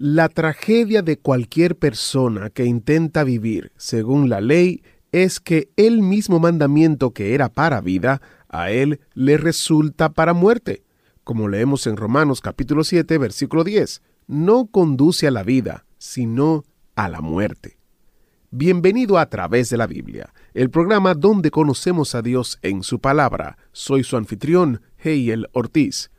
La tragedia de cualquier persona que intenta vivir según la ley es que el mismo mandamiento que era para vida, a él le resulta para muerte. Como leemos en Romanos capítulo 7, versículo 10, no conduce a la vida, sino a la muerte. Bienvenido a través de la Biblia, el programa donde conocemos a Dios en su palabra. Soy su anfitrión, Heiel Ortiz.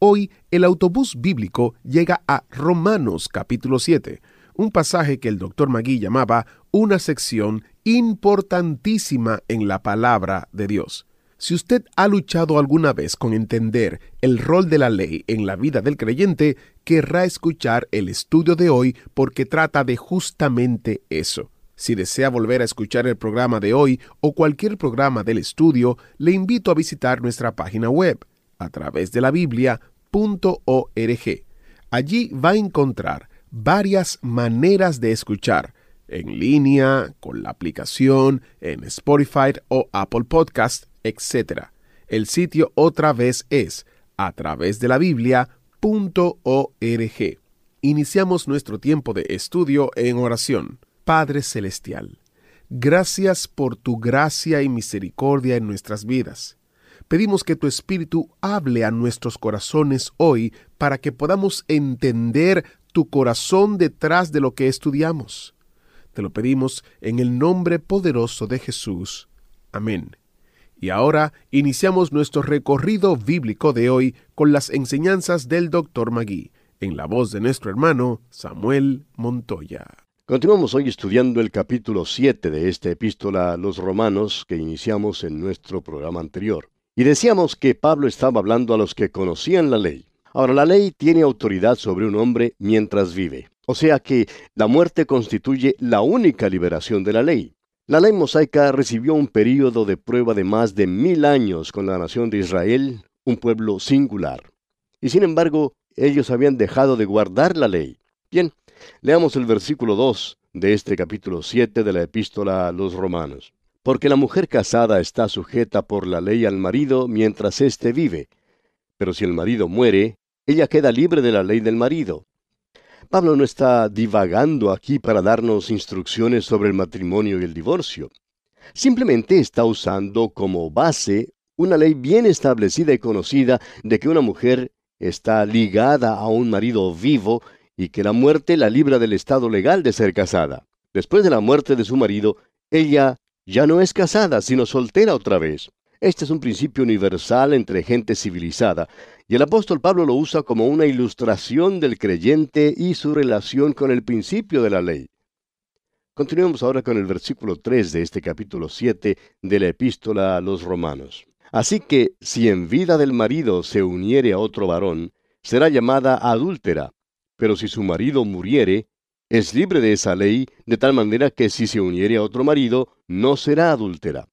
Hoy el autobús bíblico llega a Romanos capítulo 7, un pasaje que el doctor Magui llamaba una sección importantísima en la palabra de Dios. Si usted ha luchado alguna vez con entender el rol de la ley en la vida del creyente, querrá escuchar el estudio de hoy porque trata de justamente eso. Si desea volver a escuchar el programa de hoy o cualquier programa del estudio, le invito a visitar nuestra página web a través de la biblia.org. Allí va a encontrar varias maneras de escuchar, en línea, con la aplicación, en Spotify o Apple Podcast, etc. El sitio otra vez es a través de la Biblia.org. Iniciamos nuestro tiempo de estudio en oración. Padre Celestial, gracias por tu gracia y misericordia en nuestras vidas. Pedimos que tu Espíritu hable a nuestros corazones hoy para que podamos entender tu corazón detrás de lo que estudiamos. Te lo pedimos en el nombre poderoso de Jesús. Amén. Y ahora iniciamos nuestro recorrido bíblico de hoy con las enseñanzas del Dr. Magui, en la voz de nuestro hermano Samuel Montoya. Continuamos hoy estudiando el capítulo 7 de esta epístola a los romanos que iniciamos en nuestro programa anterior. Y decíamos que Pablo estaba hablando a los que conocían la ley. Ahora, la ley tiene autoridad sobre un hombre mientras vive. O sea que la muerte constituye la única liberación de la ley. La ley mosaica recibió un período de prueba de más de mil años con la nación de Israel, un pueblo singular. Y sin embargo, ellos habían dejado de guardar la ley. Bien, Leamos el versículo 2 de este capítulo 7 de la epístola a los romanos. Porque la mujer casada está sujeta por la ley al marido mientras éste vive, pero si el marido muere, ella queda libre de la ley del marido. Pablo no está divagando aquí para darnos instrucciones sobre el matrimonio y el divorcio. Simplemente está usando como base una ley bien establecida y conocida de que una mujer está ligada a un marido vivo y que la muerte la libra del estado legal de ser casada. Después de la muerte de su marido, ella ya no es casada, sino soltera otra vez. Este es un principio universal entre gente civilizada, y el apóstol Pablo lo usa como una ilustración del creyente y su relación con el principio de la ley. Continuemos ahora con el versículo 3 de este capítulo 7 de la epístola a los romanos. Así que si en vida del marido se uniere a otro varón, será llamada adúltera, pero si su marido muriere, es libre de esa ley, de tal manera que si se uniere a otro marido, no será adúltera.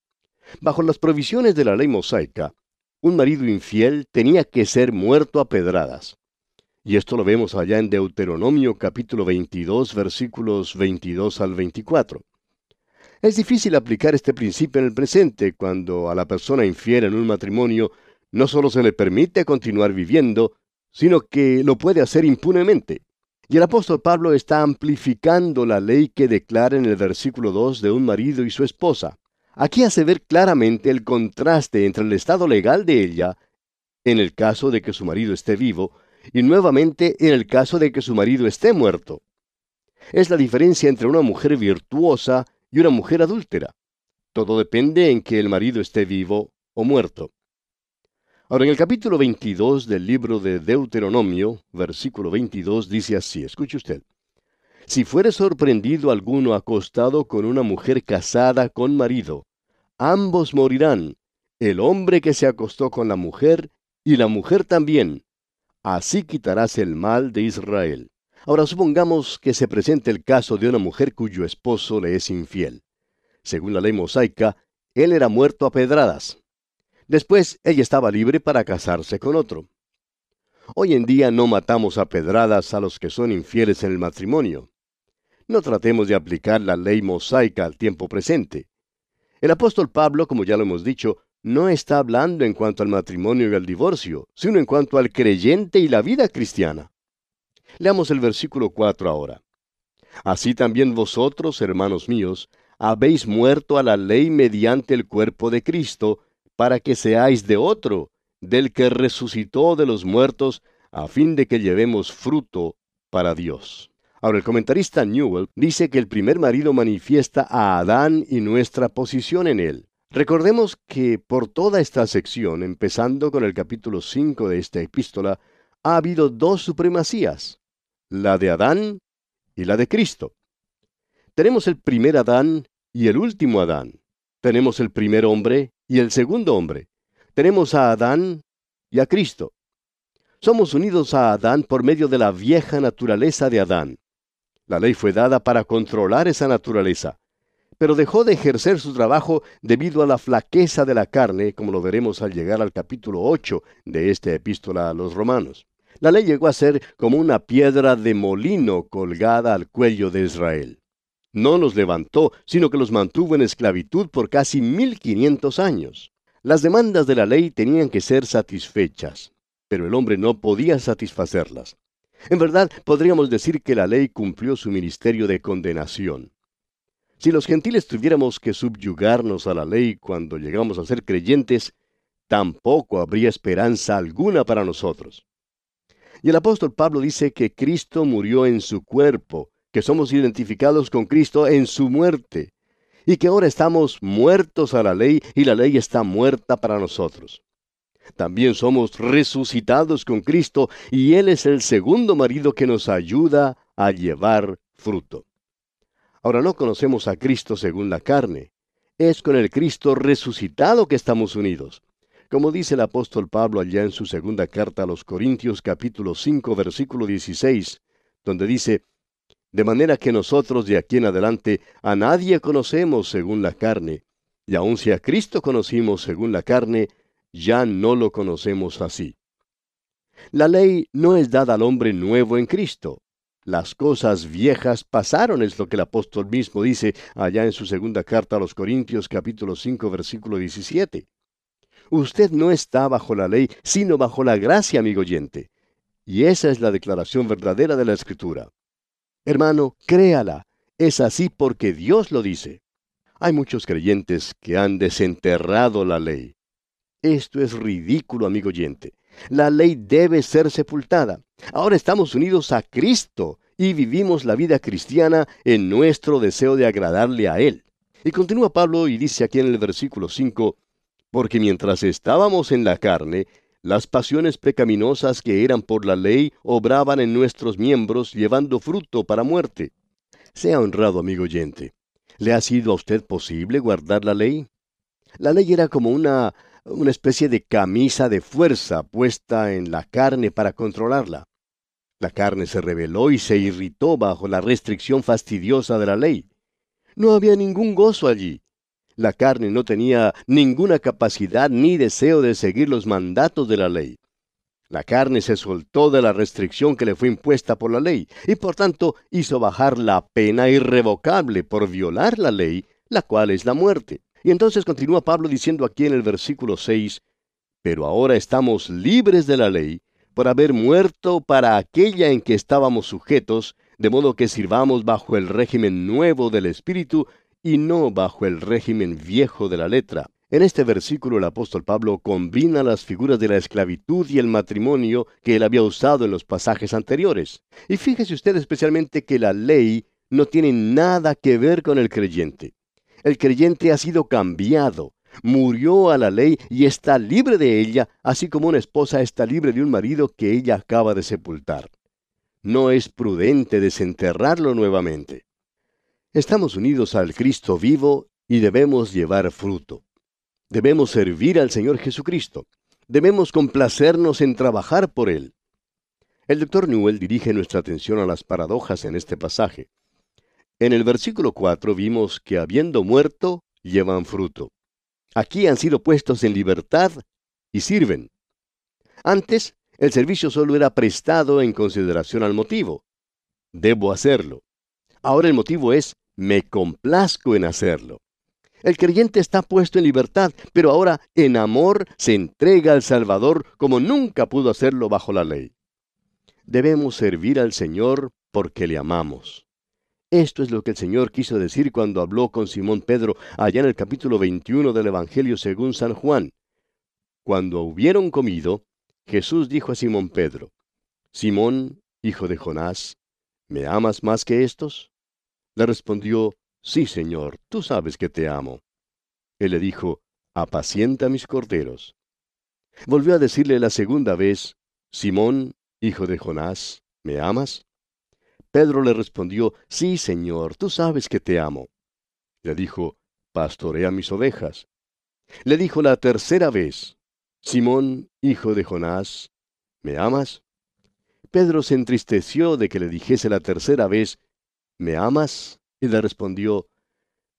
Bajo las provisiones de la ley mosaica, un marido infiel tenía que ser muerto a pedradas. Y esto lo vemos allá en Deuteronomio capítulo 22 versículos 22 al 24. Es difícil aplicar este principio en el presente cuando a la persona infiel en un matrimonio no solo se le permite continuar viviendo, sino que lo puede hacer impunemente. Y el apóstol Pablo está amplificando la ley que declara en el versículo 2 de un marido y su esposa. Aquí hace ver claramente el contraste entre el estado legal de ella, en el caso de que su marido esté vivo, y nuevamente en el caso de que su marido esté muerto. Es la diferencia entre una mujer virtuosa y una mujer adúltera. Todo depende en que el marido esté vivo o muerto. Ahora, en el capítulo 22 del libro de Deuteronomio, versículo 22, dice así, escuche usted, Si fuere sorprendido alguno acostado con una mujer casada con marido, ambos morirán, el hombre que se acostó con la mujer y la mujer también, así quitarás el mal de Israel. Ahora supongamos que se presente el caso de una mujer cuyo esposo le es infiel. Según la ley mosaica, él era muerto a pedradas. Después ella estaba libre para casarse con otro. Hoy en día no matamos a pedradas a los que son infieles en el matrimonio. No tratemos de aplicar la ley mosaica al tiempo presente. El apóstol Pablo, como ya lo hemos dicho, no está hablando en cuanto al matrimonio y al divorcio, sino en cuanto al creyente y la vida cristiana. Leamos el versículo 4 ahora. Así también vosotros, hermanos míos, habéis muerto a la ley mediante el cuerpo de Cristo, para que seáis de otro, del que resucitó de los muertos, a fin de que llevemos fruto para Dios. Ahora el comentarista Newell dice que el primer marido manifiesta a Adán y nuestra posición en él. Recordemos que por toda esta sección, empezando con el capítulo 5 de esta epístola, ha habido dos supremacías, la de Adán y la de Cristo. Tenemos el primer Adán y el último Adán. Tenemos el primer hombre y el segundo hombre. Tenemos a Adán y a Cristo. Somos unidos a Adán por medio de la vieja naturaleza de Adán. La ley fue dada para controlar esa naturaleza, pero dejó de ejercer su trabajo debido a la flaqueza de la carne, como lo veremos al llegar al capítulo 8 de esta epístola a los romanos. La ley llegó a ser como una piedra de molino colgada al cuello de Israel. No los levantó, sino que los mantuvo en esclavitud por casi 1500 años. Las demandas de la ley tenían que ser satisfechas, pero el hombre no podía satisfacerlas. En verdad, podríamos decir que la ley cumplió su ministerio de condenación. Si los gentiles tuviéramos que subyugarnos a la ley cuando llegamos a ser creyentes, tampoco habría esperanza alguna para nosotros. Y el apóstol Pablo dice que Cristo murió en su cuerpo, que somos identificados con Cristo en su muerte, y que ahora estamos muertos a la ley y la ley está muerta para nosotros. También somos resucitados con Cristo y Él es el segundo marido que nos ayuda a llevar fruto. Ahora no conocemos a Cristo según la carne. Es con el Cristo resucitado que estamos unidos. Como dice el apóstol Pablo allá en su segunda carta a los Corintios capítulo 5 versículo 16, donde dice, de manera que nosotros de aquí en adelante a nadie conocemos según la carne, y aun si a Cristo conocimos según la carne, ya no lo conocemos así. La ley no es dada al hombre nuevo en Cristo. Las cosas viejas pasaron, es lo que el apóstol mismo dice allá en su segunda carta a los Corintios capítulo 5 versículo 17. Usted no está bajo la ley, sino bajo la gracia, amigo oyente. Y esa es la declaración verdadera de la Escritura. Hermano, créala. Es así porque Dios lo dice. Hay muchos creyentes que han desenterrado la ley. Esto es ridículo, amigo oyente. La ley debe ser sepultada. Ahora estamos unidos a Cristo y vivimos la vida cristiana en nuestro deseo de agradarle a Él. Y continúa Pablo y dice aquí en el versículo 5, porque mientras estábamos en la carne, las pasiones pecaminosas que eran por la ley obraban en nuestros miembros llevando fruto para muerte. Sea honrado, amigo oyente. ¿Le ha sido a usted posible guardar la ley? La ley era como una, una especie de camisa de fuerza puesta en la carne para controlarla. La carne se rebeló y se irritó bajo la restricción fastidiosa de la ley. No había ningún gozo allí. La carne no tenía ninguna capacidad ni deseo de seguir los mandatos de la ley. La carne se soltó de la restricción que le fue impuesta por la ley y por tanto hizo bajar la pena irrevocable por violar la ley, la cual es la muerte. Y entonces continúa Pablo diciendo aquí en el versículo 6, Pero ahora estamos libres de la ley por haber muerto para aquella en que estábamos sujetos, de modo que sirvamos bajo el régimen nuevo del Espíritu y no bajo el régimen viejo de la letra. En este versículo el apóstol Pablo combina las figuras de la esclavitud y el matrimonio que él había usado en los pasajes anteriores. Y fíjese usted especialmente que la ley no tiene nada que ver con el creyente. El creyente ha sido cambiado, murió a la ley y está libre de ella, así como una esposa está libre de un marido que ella acaba de sepultar. No es prudente desenterrarlo nuevamente. Estamos unidos al Cristo vivo y debemos llevar fruto. Debemos servir al Señor Jesucristo. Debemos complacernos en trabajar por Él. El doctor Newell dirige nuestra atención a las paradojas en este pasaje. En el versículo 4 vimos que habiendo muerto, llevan fruto. Aquí han sido puestos en libertad y sirven. Antes, el servicio solo era prestado en consideración al motivo. Debo hacerlo. Ahora el motivo es me complazco en hacerlo. El creyente está puesto en libertad, pero ahora en amor se entrega al Salvador como nunca pudo hacerlo bajo la ley. Debemos servir al Señor porque le amamos. Esto es lo que el Señor quiso decir cuando habló con Simón Pedro allá en el capítulo 21 del Evangelio según San Juan. Cuando hubieron comido, Jesús dijo a Simón Pedro, Simón, hijo de Jonás, ¿me amas más que estos? Le respondió, Sí, Señor, tú sabes que te amo. Él le dijo, Apacienta mis corderos. Volvió a decirle la segunda vez, Simón, hijo de Jonás, ¿me amas? Pedro le respondió, Sí, Señor, tú sabes que te amo. Le dijo, Pastorea mis ovejas. Le dijo la tercera vez, Simón, hijo de Jonás, ¿me amas? Pedro se entristeció de que le dijese la tercera vez, ¿me amas? Y le respondió,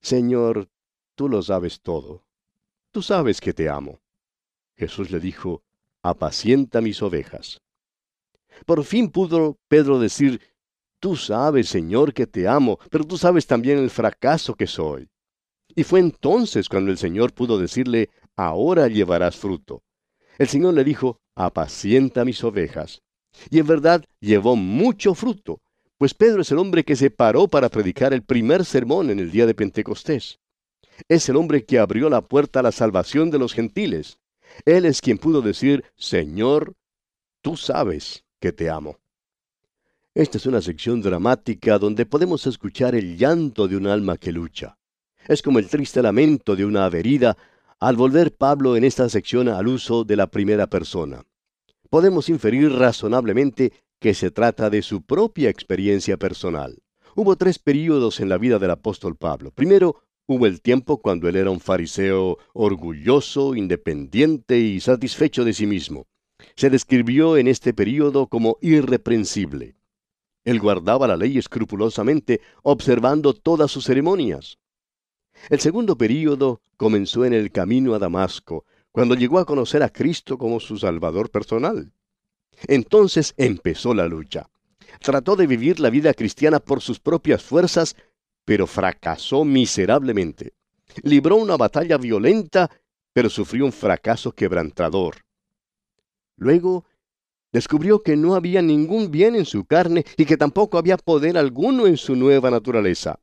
Señor, tú lo sabes todo. Tú sabes que te amo. Jesús le dijo, apacienta mis ovejas. Por fin pudo Pedro decir, Tú sabes, Señor, que te amo, pero tú sabes también el fracaso que soy. Y fue entonces cuando el Señor pudo decirle, Ahora llevarás fruto. El Señor le dijo, apacienta mis ovejas. Y en verdad llevó mucho fruto, pues Pedro es el hombre que se paró para predicar el primer sermón en el día de Pentecostés. Es el hombre que abrió la puerta a la salvación de los gentiles. Él es quien pudo decir, Señor, tú sabes que te amo. Esta es una sección dramática donde podemos escuchar el llanto de un alma que lucha. Es como el triste lamento de una averida al volver Pablo en esta sección al uso de la primera persona. Podemos inferir razonablemente que se trata de su propia experiencia personal. Hubo tres períodos en la vida del apóstol Pablo. Primero, hubo el tiempo cuando él era un fariseo orgulloso, independiente y satisfecho de sí mismo. Se describió en este período como irreprensible. Él guardaba la ley escrupulosamente, observando todas sus ceremonias. El segundo período comenzó en el camino a Damasco, cuando llegó a conocer a Cristo como su Salvador personal. Entonces empezó la lucha. Trató de vivir la vida cristiana por sus propias fuerzas, pero fracasó miserablemente. Libró una batalla violenta, pero sufrió un fracaso quebrantador. Luego descubrió que no había ningún bien en su carne y que tampoco había poder alguno en su nueva naturaleza.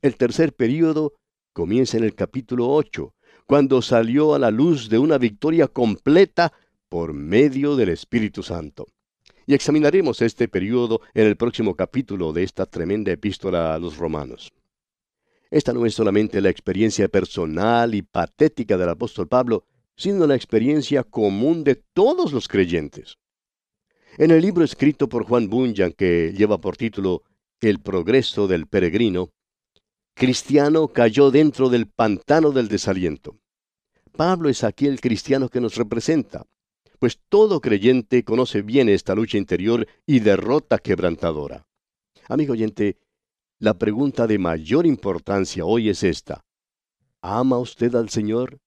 El tercer período comienza en el capítulo 8, cuando salió a la luz de una victoria completa por medio del Espíritu Santo. Y examinaremos este periodo en el próximo capítulo de esta tremenda epístola a los romanos. Esta no es solamente la experiencia personal y patética del apóstol Pablo, sino la experiencia común de todos los creyentes. En el libro escrito por Juan Bunyan que lleva por título El progreso del peregrino, Cristiano cayó dentro del pantano del desaliento. Pablo es aquí el cristiano que nos representa, pues todo creyente conoce bien esta lucha interior y derrota quebrantadora. Amigo oyente, la pregunta de mayor importancia hoy es esta. ¿Ama usted al Señor?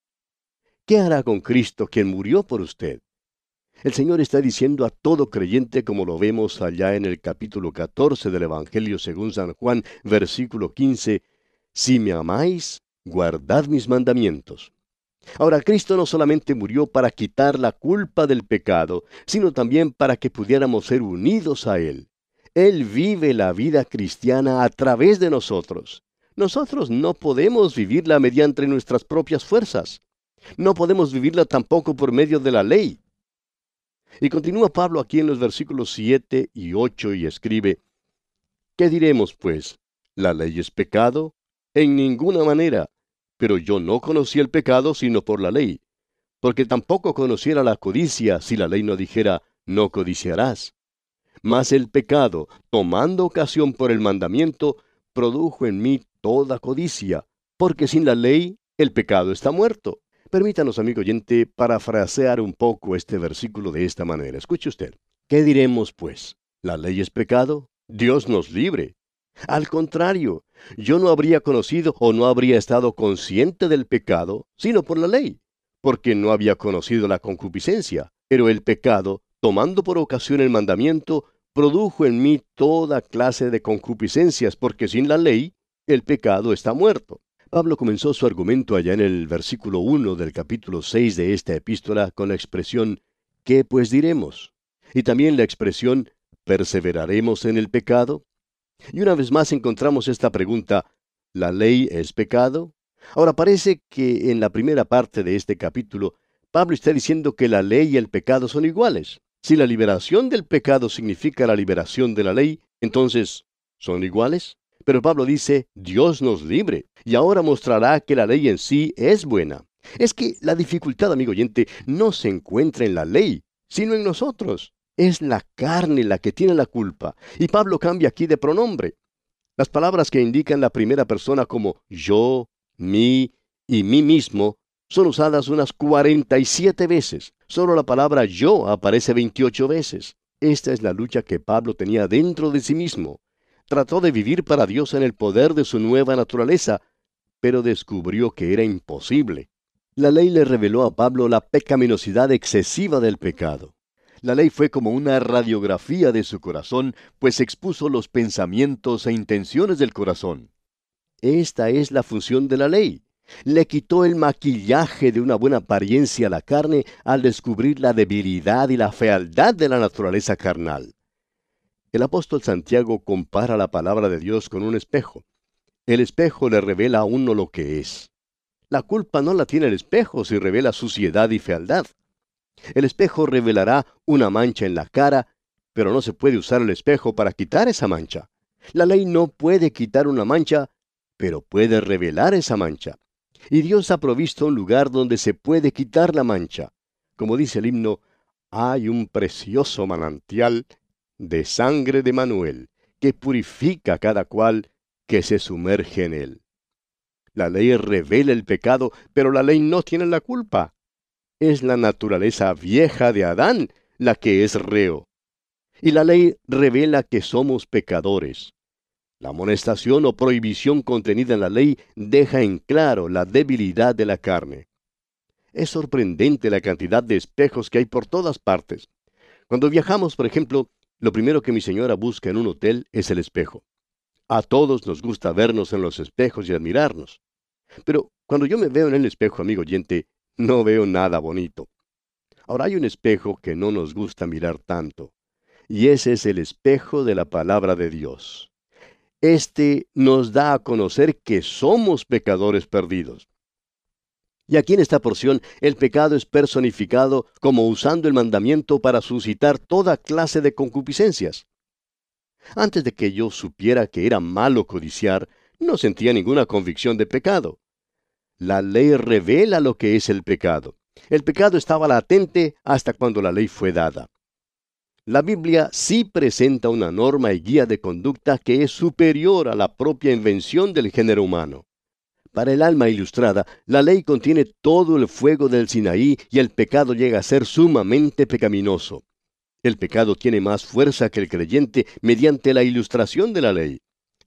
¿Qué hará con Cristo quien murió por usted? El Señor está diciendo a todo creyente como lo vemos allá en el capítulo 14 del Evangelio según San Juan, versículo 15, si me amáis, guardad mis mandamientos. Ahora, Cristo no solamente murió para quitar la culpa del pecado, sino también para que pudiéramos ser unidos a Él. Él vive la vida cristiana a través de nosotros. Nosotros no podemos vivirla mediante nuestras propias fuerzas. No podemos vivirla tampoco por medio de la ley. Y continúa Pablo aquí en los versículos 7 y 8 y escribe, ¿Qué diremos pues? ¿La ley es pecado? En ninguna manera. Pero yo no conocí el pecado sino por la ley, porque tampoco conociera la codicia si la ley no dijera, no codiciarás. Mas el pecado, tomando ocasión por el mandamiento, produjo en mí toda codicia, porque sin la ley el pecado está muerto. Permítanos, amigo oyente, parafrasear un poco este versículo de esta manera. Escuche usted. ¿Qué diremos, pues? ¿La ley es pecado? Dios nos libre. Al contrario, yo no habría conocido o no habría estado consciente del pecado, sino por la ley, porque no había conocido la concupiscencia. Pero el pecado, tomando por ocasión el mandamiento, produjo en mí toda clase de concupiscencias, porque sin la ley el pecado está muerto. Pablo comenzó su argumento allá en el versículo 1 del capítulo 6 de esta epístola con la expresión ¿qué pues diremos? Y también la expresión ¿perseveraremos en el pecado? Y una vez más encontramos esta pregunta ¿la ley es pecado? Ahora parece que en la primera parte de este capítulo Pablo está diciendo que la ley y el pecado son iguales. Si la liberación del pecado significa la liberación de la ley, entonces, ¿son iguales? Pero Pablo dice, Dios nos libre, y ahora mostrará que la ley en sí es buena. Es que la dificultad, amigo oyente, no se encuentra en la ley, sino en nosotros. Es la carne la que tiene la culpa. Y Pablo cambia aquí de pronombre. Las palabras que indican la primera persona como yo, mí y mí mismo son usadas unas 47 veces. Solo la palabra yo aparece 28 veces. Esta es la lucha que Pablo tenía dentro de sí mismo trató de vivir para Dios en el poder de su nueva naturaleza, pero descubrió que era imposible. La ley le reveló a Pablo la pecaminosidad excesiva del pecado. La ley fue como una radiografía de su corazón, pues expuso los pensamientos e intenciones del corazón. Esta es la función de la ley. Le quitó el maquillaje de una buena apariencia a la carne al descubrir la debilidad y la fealdad de la naturaleza carnal. El apóstol Santiago compara la palabra de Dios con un espejo. El espejo le revela a uno lo que es. La culpa no la tiene el espejo si revela suciedad y fealdad. El espejo revelará una mancha en la cara, pero no se puede usar el espejo para quitar esa mancha. La ley no puede quitar una mancha, pero puede revelar esa mancha. Y Dios ha provisto un lugar donde se puede quitar la mancha. Como dice el himno, hay un precioso manantial de sangre de Manuel, que purifica a cada cual que se sumerge en él. La ley revela el pecado, pero la ley no tiene la culpa. Es la naturaleza vieja de Adán la que es reo. Y la ley revela que somos pecadores. La amonestación o prohibición contenida en la ley deja en claro la debilidad de la carne. Es sorprendente la cantidad de espejos que hay por todas partes. Cuando viajamos, por ejemplo, lo primero que mi señora busca en un hotel es el espejo. A todos nos gusta vernos en los espejos y admirarnos. Pero cuando yo me veo en el espejo, amigo oyente, no veo nada bonito. Ahora hay un espejo que no nos gusta mirar tanto, y ese es el espejo de la palabra de Dios. Este nos da a conocer que somos pecadores perdidos. Y aquí en esta porción el pecado es personificado como usando el mandamiento para suscitar toda clase de concupiscencias. Antes de que yo supiera que era malo codiciar, no sentía ninguna convicción de pecado. La ley revela lo que es el pecado. El pecado estaba latente hasta cuando la ley fue dada. La Biblia sí presenta una norma y guía de conducta que es superior a la propia invención del género humano. Para el alma ilustrada, la ley contiene todo el fuego del Sinaí y el pecado llega a ser sumamente pecaminoso. El pecado tiene más fuerza que el creyente mediante la ilustración de la ley.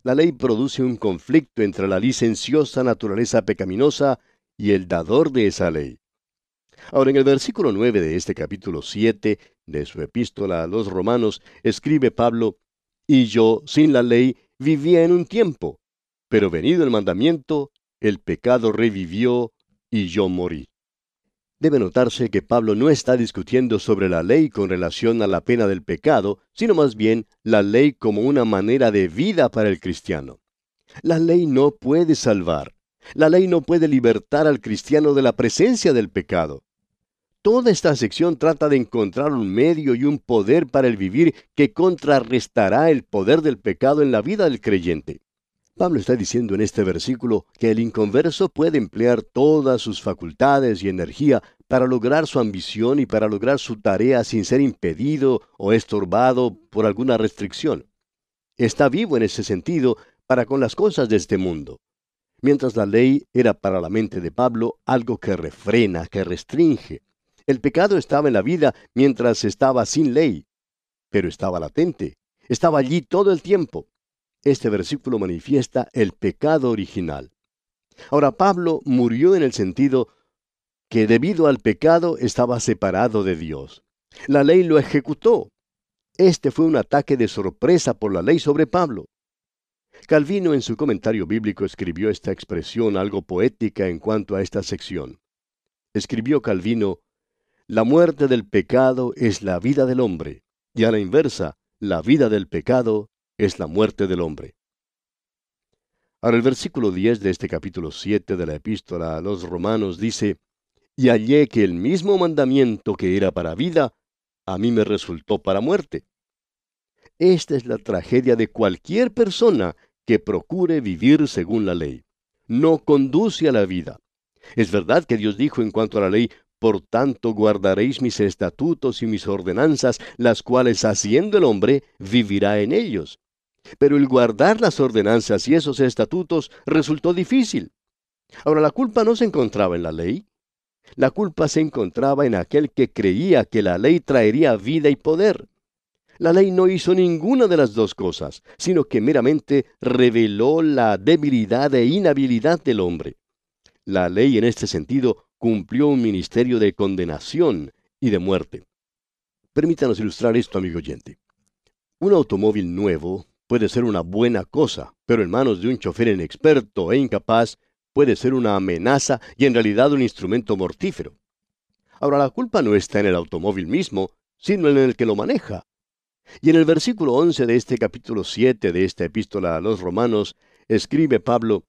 La ley produce un conflicto entre la licenciosa naturaleza pecaminosa y el dador de esa ley. Ahora, en el versículo 9 de este capítulo 7 de su epístola a los romanos, escribe Pablo, Y yo, sin la ley, vivía en un tiempo, pero venido el mandamiento, el pecado revivió y yo morí. Debe notarse que Pablo no está discutiendo sobre la ley con relación a la pena del pecado, sino más bien la ley como una manera de vida para el cristiano. La ley no puede salvar. La ley no puede libertar al cristiano de la presencia del pecado. Toda esta sección trata de encontrar un medio y un poder para el vivir que contrarrestará el poder del pecado en la vida del creyente. Pablo está diciendo en este versículo que el inconverso puede emplear todas sus facultades y energía para lograr su ambición y para lograr su tarea sin ser impedido o estorbado por alguna restricción. Está vivo en ese sentido para con las cosas de este mundo. Mientras la ley era para la mente de Pablo algo que refrena, que restringe. El pecado estaba en la vida mientras estaba sin ley. pero estaba latente, estaba allí todo el tiempo. Este versículo manifiesta el pecado original. Ahora Pablo murió en el sentido que debido al pecado estaba separado de Dios. La ley lo ejecutó. Este fue un ataque de sorpresa por la ley sobre Pablo. Calvino en su comentario bíblico escribió esta expresión algo poética en cuanto a esta sección. Escribió Calvino, La muerte del pecado es la vida del hombre, y a la inversa, la vida del pecado es la muerte del hombre. Ahora el versículo 10 de este capítulo 7 de la epístola a los romanos dice, Y hallé que el mismo mandamiento que era para vida, a mí me resultó para muerte. Esta es la tragedia de cualquier persona que procure vivir según la ley. No conduce a la vida. Es verdad que Dios dijo en cuanto a la ley, por tanto guardaréis mis estatutos y mis ordenanzas, las cuales haciendo el hombre vivirá en ellos. Pero el guardar las ordenanzas y esos estatutos resultó difícil. Ahora, la culpa no se encontraba en la ley. La culpa se encontraba en aquel que creía que la ley traería vida y poder. La ley no hizo ninguna de las dos cosas, sino que meramente reveló la debilidad e inhabilidad del hombre. La ley en este sentido cumplió un ministerio de condenación y de muerte. Permítanos ilustrar esto, amigo oyente. Un automóvil nuevo puede ser una buena cosa, pero en manos de un chofer inexperto e incapaz puede ser una amenaza y en realidad un instrumento mortífero. Ahora, la culpa no está en el automóvil mismo, sino en el que lo maneja. Y en el versículo 11 de este capítulo 7 de esta epístola a los romanos, escribe Pablo,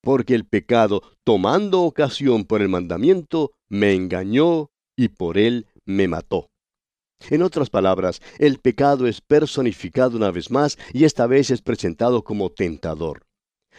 porque el pecado, tomando ocasión por el mandamiento, me engañó y por él me mató. En otras palabras, el pecado es personificado una vez más y esta vez es presentado como tentador.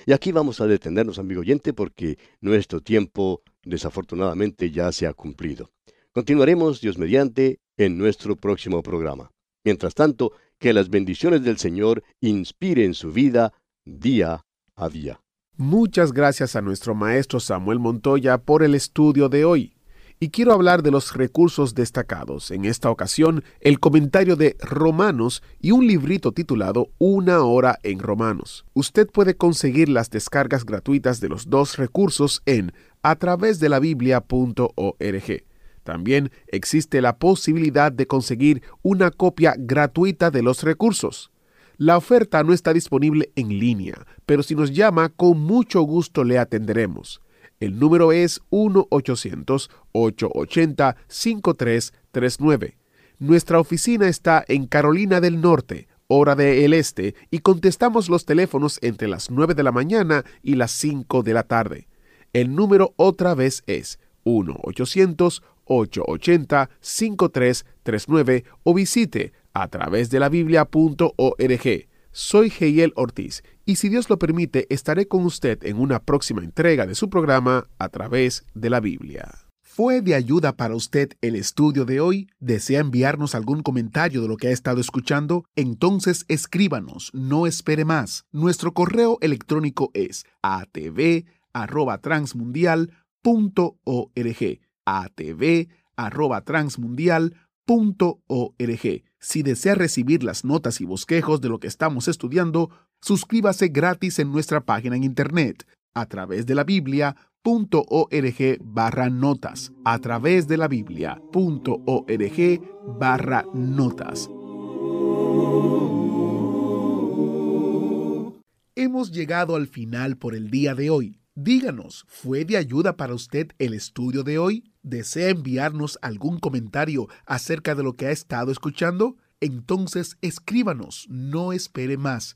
Y aquí vamos a detenernos, amigo oyente, porque nuestro tiempo desafortunadamente ya se ha cumplido. Continuaremos, Dios mediante, en nuestro próximo programa. Mientras tanto, que las bendiciones del Señor inspiren su vida día a día. Muchas gracias a nuestro maestro Samuel Montoya por el estudio de hoy y quiero hablar de los recursos destacados. En esta ocasión, el comentario de Romanos y un librito titulado Una hora en Romanos. Usted puede conseguir las descargas gratuitas de los dos recursos en a través de la biblia.org. También existe la posibilidad de conseguir una copia gratuita de los recursos. La oferta no está disponible en línea, pero si nos llama, con mucho gusto le atenderemos. El número es 1-800-880-5339. Nuestra oficina está en Carolina del Norte, hora del este, y contestamos los teléfonos entre las 9 de la mañana y las 5 de la tarde. El número otra vez es 1-800-880-5339 o visite a través de la biblia.org. Soy Geiel Ortiz y si Dios lo permite estaré con usted en una próxima entrega de su programa a través de la Biblia. ¿Fue de ayuda para usted el estudio de hoy? ¿Desea enviarnos algún comentario de lo que ha estado escuchando? Entonces escríbanos, no espere más. Nuestro correo electrónico es atv@transmundial.org. atv@transmundial.org. Si desea recibir las notas y bosquejos de lo que estamos estudiando, suscríbase gratis en nuestra página en internet a través de la biblia.org barra notas a través de la biblia.org barra notas. Hemos llegado al final por el día de hoy. Díganos, ¿fue de ayuda para usted el estudio de hoy? ¿Desea enviarnos algún comentario acerca de lo que ha estado escuchando? Entonces escríbanos, no espere más.